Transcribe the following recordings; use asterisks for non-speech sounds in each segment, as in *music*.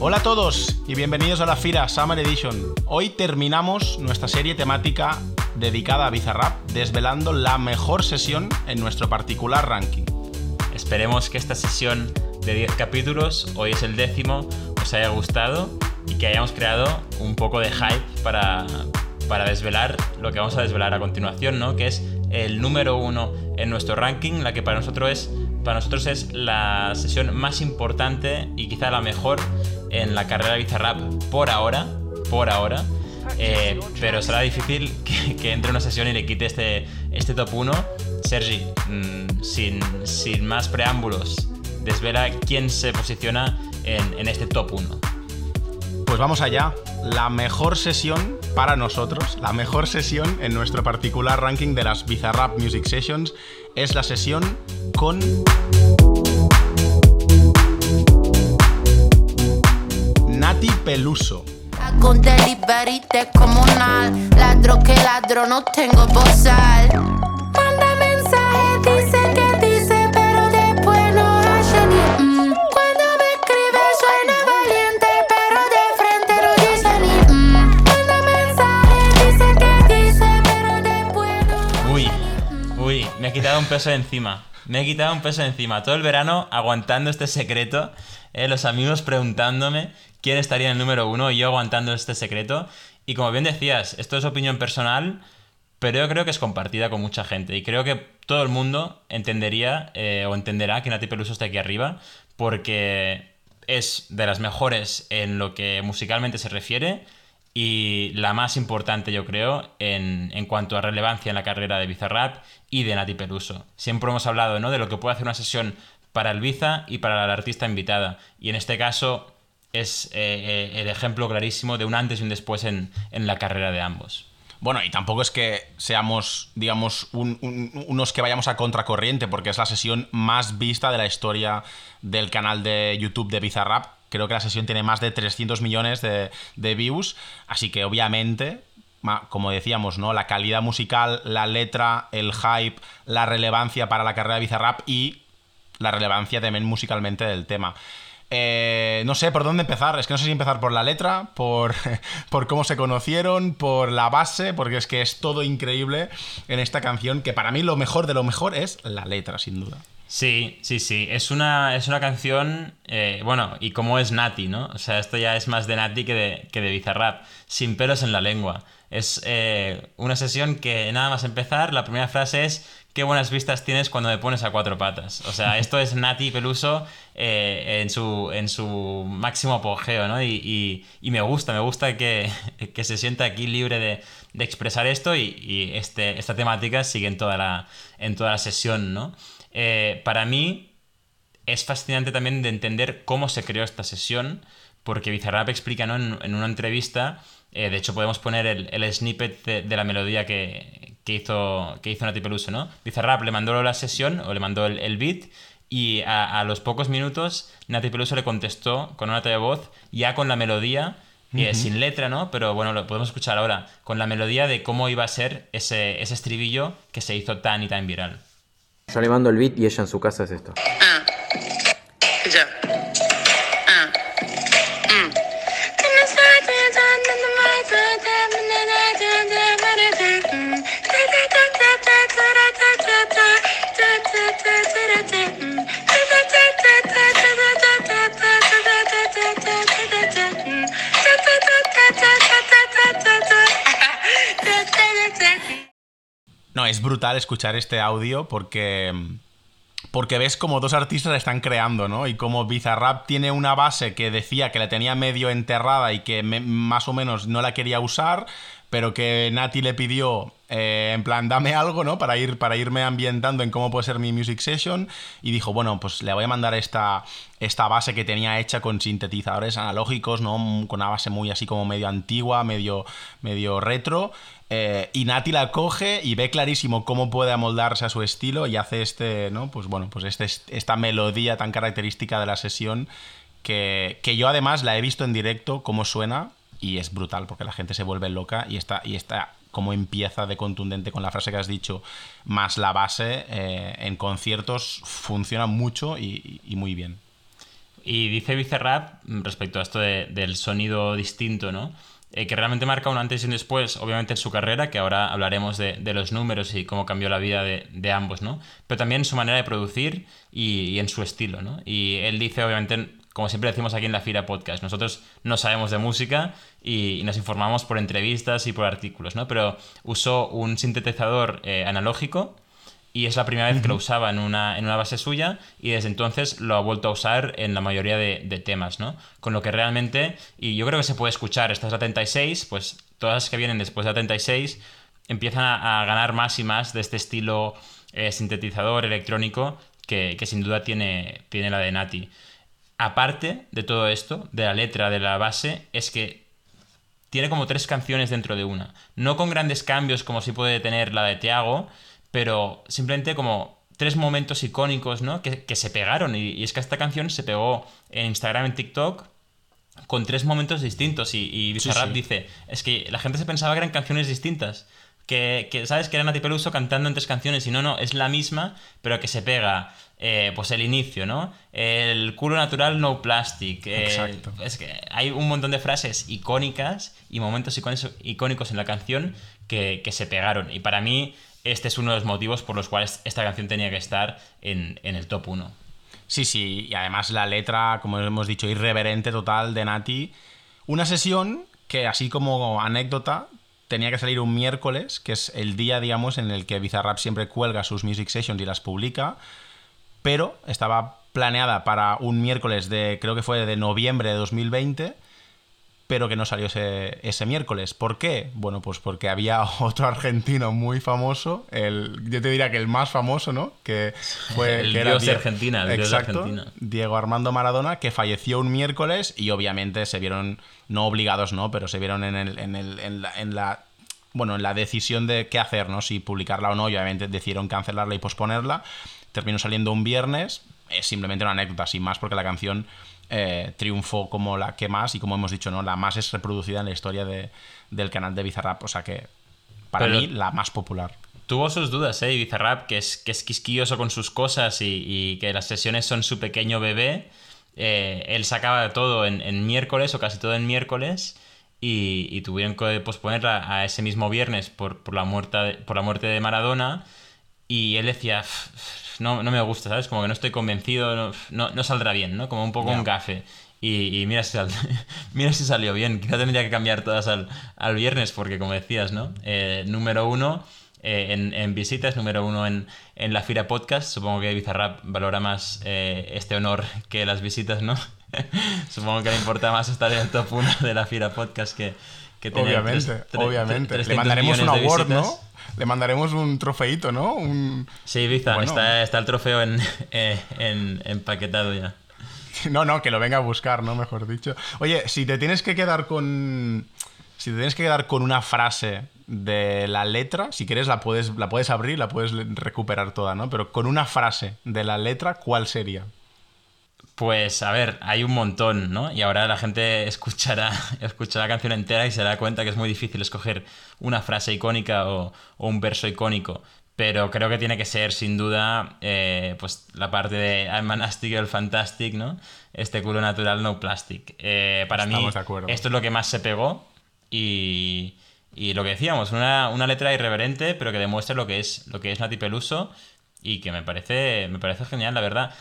Hola a todos y bienvenidos a la FIRA Summer Edition. Hoy terminamos nuestra serie temática dedicada a Bizarrap, desvelando la mejor sesión en nuestro particular ranking. Esperemos que esta sesión de 10 capítulos, hoy es el décimo, os haya gustado y que hayamos creado un poco de hype para, para desvelar lo que vamos a desvelar a continuación, ¿no? Que es el número uno en nuestro ranking, la que para nosotros es, para nosotros es la sesión más importante y quizá la mejor en la carrera de Bizarrap por ahora, por ahora. Eh, pero será difícil *laughs* que, que, entre una sesión y le quite este, este top 1. Sergi, mmm, sin, sin, más preámbulos, desvela quién se posiciona en, en este top 1. Pues vamos allá. La mejor sesión para nosotros, la mejor sesión en nuestro particular ranking de las Bizarrap Music Sessions es la sesión con Nati Peluso. Un peso encima. Me he quitado un peso encima. Todo el verano aguantando este secreto. eh, los amigos preguntándome quién estaría en el número uno y yo aguantando este secreto. Y como bien decías, esto es opinión personal, pero yo creo que es compartida con mucha gente. Y creo que todo el mundo entendería eh, o entenderá que Nati Peluso esté aquí arriba, porque es de las mejores en lo que musicalmente se refiere y la más importante, yo creo, en, en, cuanto a relevancia en la carrera de Bizarrap y de Nati Peluso. Siempre hemos hablado ¿no? de lo que puede hacer una sesión para el Biza y para la artista invitada. Y en este caso es eh, eh, el ejemplo clarísimo de un antes y un después en, en la carrera de ambos. Bueno, y tampoco es que seamos, digamos, un, un, unos que vayamos a contracorriente, porque es la sesión más vista de la historia del canal de YouTube de Bizarrap. Creo que la sesión tiene más de 300 millones de, views, así que obviamente como decíamos, ¿no? La calidad musical, la letra, el hype, la relevancia para la carrera de Bizarrap y la relevancia también musicalmente del tema. Eh, no sé por dónde empezar, es que no sé si empezar por la letra, por, *laughs* por cómo se conocieron, por la base, porque es que es todo increíble en esta canción, que para mí lo mejor de lo mejor es la letra, sin duda. Sí, sí, sí. Es una, es una canción, eh, bueno, y como es Nati, ¿no? O sea, esto ya es más de Nati que de, que de Bizarrap, sin pelos en la lengua. Es eh, una sesión que nada más empezar, la primera frase es qué buenas vistas tienes cuando me pones a cuatro patas. O sea, esto es Nati Peluso eh, en, su, en su máximo apogeo, ¿no? Y, y, me gusta, me gusta que, *laughs* que, se sienta aquí libre de, de expresar esto y, y este, esta temática sigue en toda la, en toda la sesión, ¿no? Eh, para mí es fascinante también de entender cómo se creó esta sesión, porque Bizarrap explica ¿no? en, una entrevista, eh, de hecho podemos poner el, el snippet de, la melodía que, que, hizo, que hizo Nati Peluso, ¿no? Bizarrap le mandó la sesión, o le mandó el, el beat, y a, a, los pocos minutos Nati Peluso le contestó con una nota de voz, ya con la melodía, uh -huh. eh, sin letra, ¿no? Pero bueno, lo podemos escuchar ahora, con la melodía de cómo iba a ser ese, ese estribillo que se hizo tan y tan viral. Yo le mando el beat y ella en su casa es esto. Ah. Ya. Es brutal escuchar este audio porque. Porque ves como dos artistas están creando, ¿no? Y como Bizarrap tiene una base que decía que la tenía medio enterrada y que más o menos no la quería usar, pero que Nati le pidió, eh, en plan, dame algo, ¿no? Para, ir, para irme ambientando en cómo puede ser mi music session. Y dijo, bueno, pues le voy a mandar esta, esta base que tenía hecha con sintetizadores analógicos, ¿no? Con una base muy así como medio antigua, medio, medio retro. Eh, y Nati la coge y ve clarísimo cómo puede amoldarse a su estilo y hace este, ¿no? Pues bueno, pues este, esta melodía tan característica de la sesión que, que yo además la he visto en directo, cómo suena y es brutal porque la gente se vuelve loca y está, y está como empieza de contundente con la frase que has dicho, más la base, eh, en conciertos funciona mucho y, muy bien. Y dice Bizarrap, respecto a esto de- del sonido distinto, ¿no? Eh, que realmente marca un antes y un después, obviamente en su carrera, que ahora hablaremos de, los números y cómo cambió la vida de, de ambos, ¿no? Pero también en su manera de producir y, y en su estilo, ¿no? Y él dice, obviamente, como siempre decimos aquí en la Fira Podcast, nosotros no sabemos de música y, y nos informamos por entrevistas y por artículos, ¿no? Pero usó un sintetizador eh, analógico y es la primera vez que lo usaba en una, en una base suya y desde entonces lo ha vuelto a usar en la mayoría de, de temas, ¿no? Con lo que realmente, y yo creo que se puede escuchar, esta es la 36, pues todas las que vienen después de la 36 empiezan a, a ganar más y más de este estilo eh, sintetizador electrónico que, que sin duda tiene, tiene la de Nati. Aparte de todo esto, de la letra, de la base, es que tiene como tres canciones dentro de una. No con grandes cambios como si puede tener la de Tiago, pero simplemente como tres momentos icónicos, ¿no? Que, que se pegaron. Y, y es que esta canción se pegó en Instagram, en TikTok, con tres momentos distintos. Y, y Bizarrap sí. dice, es que la gente se pensaba que eran canciones distintas. Que, que, sabes que era Nati Peluso cantando en tres canciones y no, no, es la misma, pero que se pega eh, pues el inicio, ¿no? El culo natural, no plastic. eh, Exacto. es que hay un montón de frases icónicas y momentos icónicos, icónicos en la canción que, que se pegaron. Y para mí, este es uno de los motivos por los cuales esta canción tenía que estar en, en el top 1. Sí, sí, y además la letra, como hemos dicho, irreverente total de Nati. Una sesión que, así como anécdota, tenía que salir un miércoles, que es el día, digamos, en el que Bizarrap siempre cuelga sus music sessions y las publica, pero estaba planeada para un miércoles de, creo que fue de noviembre de 2020, pero que no salió ese, ese miércoles. ¿Por qué? Bueno, pues porque había *laughs* otro argentino muy famoso, el, yo te diría que el más famoso, ¿no? Que fue El que era dios de Die- Argentina, el dios de Exacto, Argentina. Diego Armando Maradona, que falleció un miércoles y obviamente se vieron, no obligados, ¿no? Pero se vieron en, el, en, el, en, la, en la- bueno, en la decisión de qué hacer, ¿no? Si publicarla o no, y obviamente decidieron cancelarla y posponerla. Terminó saliendo un viernes, es simplemente una anécdota, sin más, porque la canción eh, triunfó como la que más, y como hemos dicho, ¿no? La más es reproducida en la historia de- del canal de Bizarrap, o sea que para Pero- mí la más popular. Tuvo sus dudas, ¿eh? Bizarrap, que es, que es quisquilloso con sus cosas y, y que las sesiones son su pequeño bebé. eh, él sacaba todo en, en miércoles o casi todo en miércoles y, y tuvieron que posponerla a ese mismo viernes por, por, la, muerte de, por la muerte de Maradona. Y él decía, "Uf, uf, no, no me gusta, ¿sabes? Como que no estoy convencido, no, no, no saldrá bien, ¿no? Como un poco un gafe. Y, y mira, si sal- *laughs* mira si salió bien. Quizá tendría que cambiar todas al, al viernes, porque como decías, ¿no? Eh, número uno eh, en, en visitas, número uno en, en la Fira Podcast. Supongo que Bizarrap valora más eh, este honor que las visitas, ¿no? *laughs* Supongo que le importa más estar en el top 1 de la Fira Podcast que, que tener Obviamente, tres- obviamente. Le 300 mandaremos un award, ¿no? Le mandaremos un trofeito, ¿no? Un... Sí, Biza, Bueno. está, está el trofeo en, *laughs* eh, en- empaquetado ya. *laughs* No, no, que lo venga a buscar, ¿no? Mejor dicho. Oye, si te tienes que quedar con. Si te tienes que quedar con una frase de la letra, si quieres la puedes, la puedes abrir, la puedes recuperar toda, ¿no? Pero con una frase de la letra, ¿cuál sería? Pues a ver, hay un montón, ¿no? Y ahora la gente *laughs* escuchará, escuchará la canción entera y se dará cuenta que es muy difícil escoger una frase icónica o, o un verso icónico. Pero creo que tiene que ser, sin duda, eh, pues la parte de I'm a nasty girl fantastic, ¿no? Este culo natural, no plastic. Eh, para mí, Estamos de acuerdo. esto es lo que más se pegó y, y lo que decíamos, una, una letra irreverente, pero que demuestra lo que es, lo que es Nati Peluso y que me parece, me parece genial, la verdad.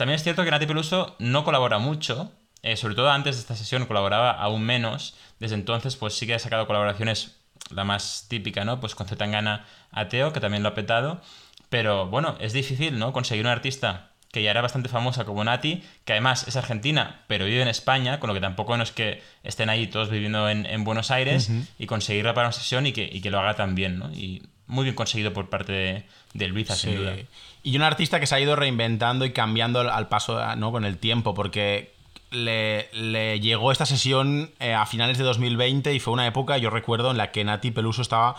También es cierto que Nati Peluso no colabora mucho, eh, sobre todo antes de esta sesión colaboraba aún menos. Desde entonces, pues sí que ha sacado colaboraciones, la más típica, ¿no? Pues con Zetangana Ateo, que también lo ha petado. Pero bueno, es difícil, ¿no? Conseguir un artista que ya era bastante famosa como Nati, que además es argentina, pero vive en España, con lo que tampoco no es que estén ahí todos viviendo en, en Buenos Aires, y conseguirla para una sesión y que, y que lo haga tan bien, ¿no? Y muy bien conseguido por parte de, de Luisa, sin duda. Y un artista que se ha ido reinventando y cambiando al- al paso, ¿no? Con el tiempo, porque le, le llegó esta sesión eh, a finales de 2020 y fue una época, yo recuerdo, en la que Nati Peluso estaba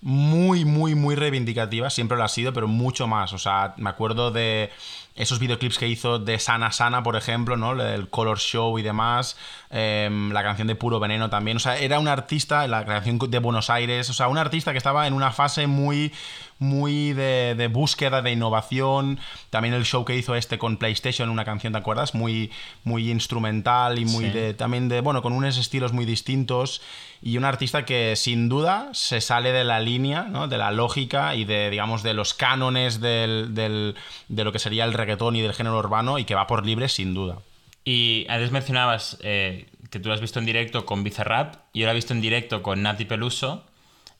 muy, muy, muy reivindicativa, siempre lo ha sido, pero mucho más. O sea, me acuerdo de esos videoclips que hizo de Sana Sana, por ejemplo, ¿no? El Color Show y demás, em, la canción de Puro Veneno también. O sea, era un artista, la canción de Buenos Aires, o sea, un artista que estaba en una fase muy, muy de, búsqueda, de innovación. También el show que hizo este con PlayStation, una canción, ¿te acuerdas? Muy, muy instrumental y muy de, también de, bueno, con unos estilos muy distintos. Y un artista que sin duda se sale de la línea, ¿no? de la lógica y de, digamos, de los cánones del, del, de lo que sería el reggaetón y del género urbano y que va por libre sin duda. Y antes mencionabas eh, que tú lo has visto en directo con Bizarrap, yo lo he visto en directo con Nati Peluso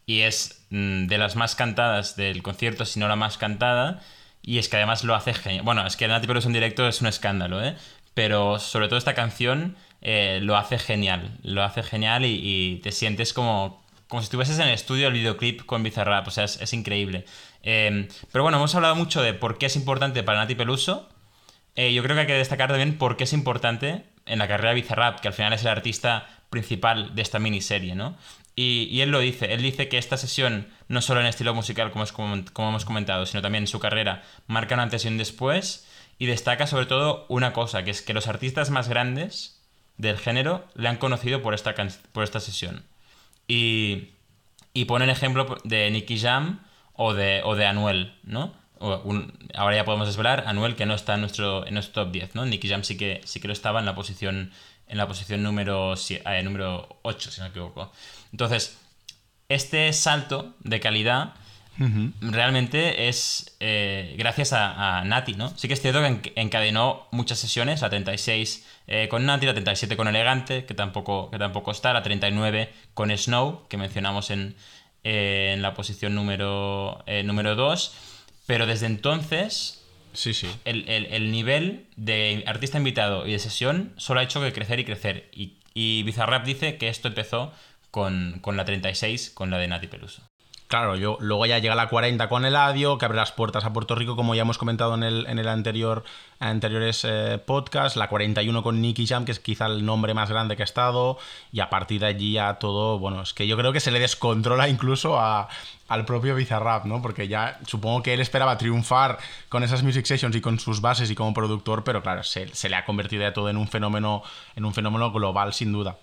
y es mm, de las más cantadas del concierto, si no la más cantada, y es que además lo hace genial. Bueno, es que Nati Peluso en directo es un escándalo, ¿eh? Pero sobre todo esta canción eh, lo hace genial, lo hace genial y, te sientes como, como si estuvieses en el estudio del videoclip con Bizarrap, o sea, es, increíble. Em, pero bueno, hemos hablado mucho de por qué es importante para Nati Peluso. Eh, yo creo que hay que destacar también por qué es importante en la carrera de Bizarrap, que al final es el artista principal de esta miniserie, ¿no? Y, él lo dice, él dice que esta sesión, no solo en estilo musical como, como, hemos comentado, sino también en su carrera, marca un antes y un después, y destaca sobre todo una cosa, que es que los artistas más grandes del género le han conocido por esta, por esta sesión. Y, y pone el ejemplo de Nicky Jam o de, o de Anuel, ¿no? ahora ya podemos desvelar, Anuel que no está en nuestro, en nuestro top 10, ¿no? Nicky Jam sí que, sí que lo estaba en la posición, en la posición número, eh, número 8, si no me equivoco. Entonces, este salto de calidad realmente es eh, gracias a, Nati, ¿no? Sí que es cierto que encadenó muchas sesiones, la 36 eh, con Nati, la 37 con Elegante, que tampoco, que tampoco está, la 39 con Snow, que mencionamos en, en la posición número, número 2, pero desde entonces Sí, sí. El, nivel de artista invitado y de sesión solo ha hecho que crecer y crecer. Y, y Bizarrap dice que esto empezó con, la 36, con la de Nati Peluso. Claro, yo, luego ya llega la 40 con el Adio, que abre las puertas a Puerto Rico, como ya hemos comentado en el, en el anterior anteriores eh, la 41 con Nicky Jam, que es quizá el nombre más grande que ha estado, y a partir de allí ya todo, bueno, es que yo creo que se le descontrola incluso al propio Bizarrap, ¿no? Porque ya supongo que él esperaba triunfar con esas music sessions y con sus bases y como productor, pero claro, se, se le ha convertido ya todo en un fenómeno, en un fenómeno global, sin duda.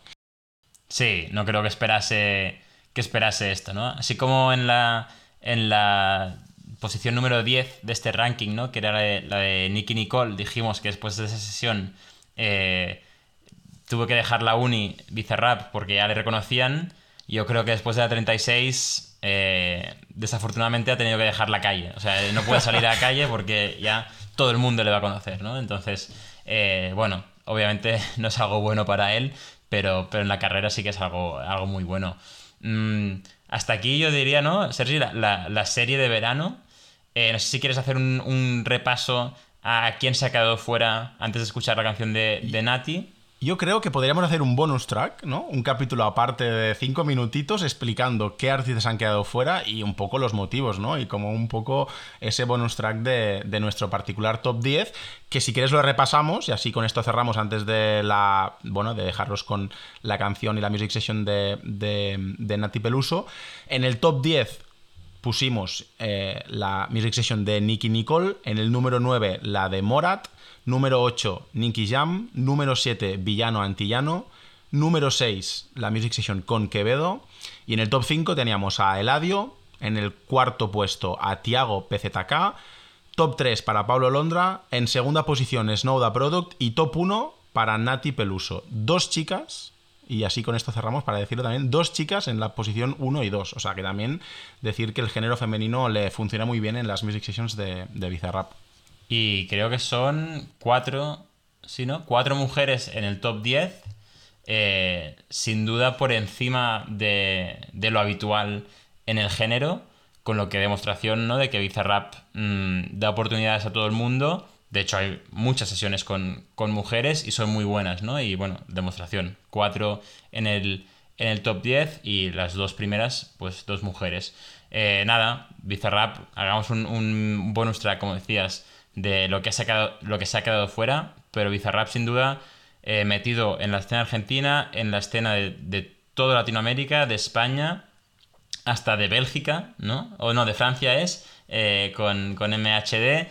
Sí, no creo que esperase que esperase esto, ¿no? Así como en la en la posición número 10 de este ranking, ¿no? Que era la de, Nicky Nicole, dijimos que después de esa sesión eh, tuvo que dejar la uni Bizarrap porque ya le reconocían. Yo creo que después de la 36, eh, desafortunadamente ha tenido que dejar la calle. O sea, no puede salir a la calle porque ya todo el mundo le va a conocer, ¿no? Entonces, eh, bueno, obviamente *laughs* no es algo bueno para él, pero, pero en la carrera sí que es algo, algo muy bueno. Mm, hasta aquí yo diría, ¿no? Sergi, la, serie de verano. Eh, no sé si quieres hacer un, repaso a quién se ha quedado fuera antes de escuchar la canción de, de Nati. Yo creo que podríamos hacer un bonus track, ¿no? Un capítulo aparte de cinco minutitos explicando qué artistas han quedado fuera y un poco los motivos, ¿no? Y como un poco ese bonus track de, nuestro particular top 10, que si quieres lo repasamos y así con esto cerramos antes de la. Bueno, de dejarlos con la canción y la music session de, de, Nati Peluso. En el top 10 pusimos eh, la music session de Nicky Nicole, en el número 9 la de Morat. Número 8, Nicky Jam. Número 7, Villano Antillano. Número 6, la Music Session con Quevedo. Y en el top 5 teníamos a Eladio. En el cuarto puesto a Tiago PZK. Top 3 para Pablo Londra. En segunda posición Snowda Product. Y top 1 para Nati Peluso. Dos chicas. Y así con esto cerramos para decirlo también. Dos chicas en la posición 1 y 2. O sea que también decir que el género femenino le funciona muy bien en las Music Sessions de, de Bizarrap. Y creo que son cuatro, ¿sí, no? Cuatro mujeres en el top 10, eh, sin duda por encima de, lo habitual en el género, con lo que demostración ¿no? de que Bizarrap mm, da oportunidades a todo el mundo. De hecho, hay muchas sesiones con, mujeres y son muy buenas, ¿no? Y bueno, demostración. Cuatro en el, en el top 10 y las dos primeras, pues dos mujeres. Eh, nada, Bizarrap, hagamos un, un bonus track, como decías, de lo que, ha quedado, lo que se ha quedado fuera, pero Bizarrap sin duda eh, metido en la escena argentina, en la escena de, toda Latinoamérica, de España, hasta de Bélgica, ¿no? O no, de Francia es, eh, con, con, MHD,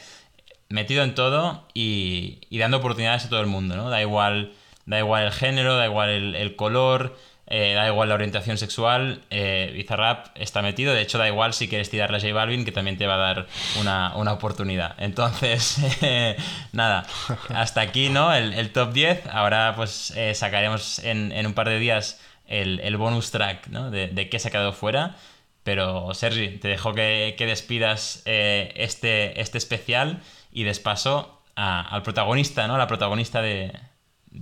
metido en todo y, y, dando oportunidades a todo el mundo, ¿no? Da igual, da igual el género, da igual el, color, eh, da igual la orientación sexual, eh, Bizarrap está metido. De hecho, da igual si quieres tirarle a J Balvin, que también te va a dar una, una oportunidad. Entonces, *laughs* nada, hasta aquí, ¿no? El, top 10. Ahora, pues eh, sacaremos en, en, un par de días el, el bonus track, ¿no? De, de, qué se ha quedado fuera. Pero, Sergi, te dejo que, que despidas este, este especial y des paso a, al protagonista, ¿no? La protagonista de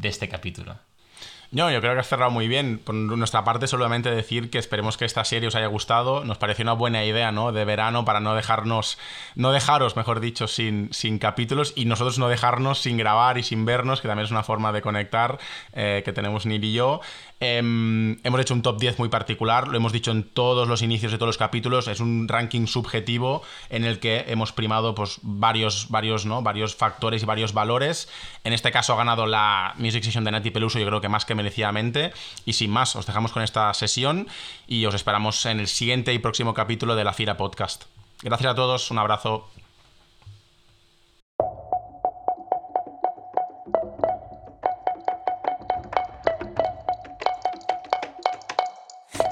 este capítulo. No, yo creo que has cerrado muy bien. Por nuestra parte, solamente decir que esperemos que esta serie os haya gustado. Nos pareció una buena idea, ¿no? De verano para no dejarnos, no dejaros, mejor dicho, sin, sin capítulos y nosotros no dejarnos sin grabar y sin vernos, que también es una forma de conectar eh, que tenemos Nil y yo. Eh, hemos hecho un top 10 muy particular, lo hemos dicho en todos los inicios de todos los capítulos, es un ranking subjetivo en el que hemos primado pues, varios, varios, ¿no? varios factores y varios valores. En este caso ha ganado la Music Session de Nati Peluso, yo creo que más que merecidamente. Y sin más, os dejamos con esta sesión y os esperamos en el siguiente y próximo capítulo de la Fira Podcast. Gracias a todos, un abrazo.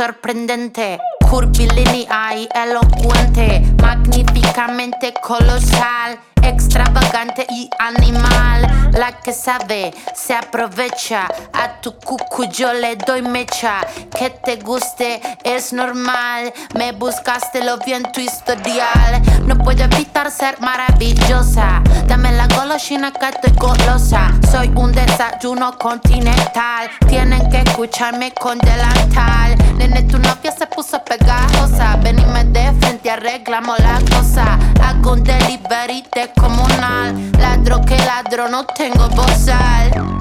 Sorprendente curvilínea y elocuente, magníficamente colosal, extravagante y animal. La que sabe se aprovecha, a tu cucu yo le doy mecha. Que te guste es normal, me buscaste lo vi en tu historial. No puedo evitar ser maravillosa, dame la golosina que estoy golosa. Soy un desayuno continental, tienen que escucharme con delantal. Nene, tu novia se puso pegajosa. Venime de frente, arreglamos la cosa. Hago un delivery descomunal. Ladro que ladro, no tengo bozal.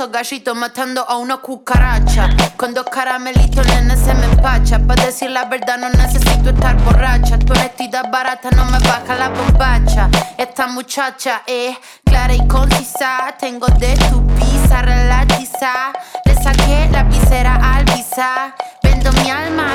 Esos matando a una cucaracha. Con dos caramelitos, nene, se me empacha. Para decir la verdad, no necesito estar borracha. Tu honestidad barata no me baja la bombacha. Esta muchacha es clara y concisa. Tengo de tu pizza relatiza. Le saqué la visera al visa. Vendo mi alma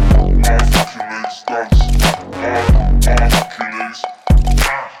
Hercules dance. Hercules. Ah.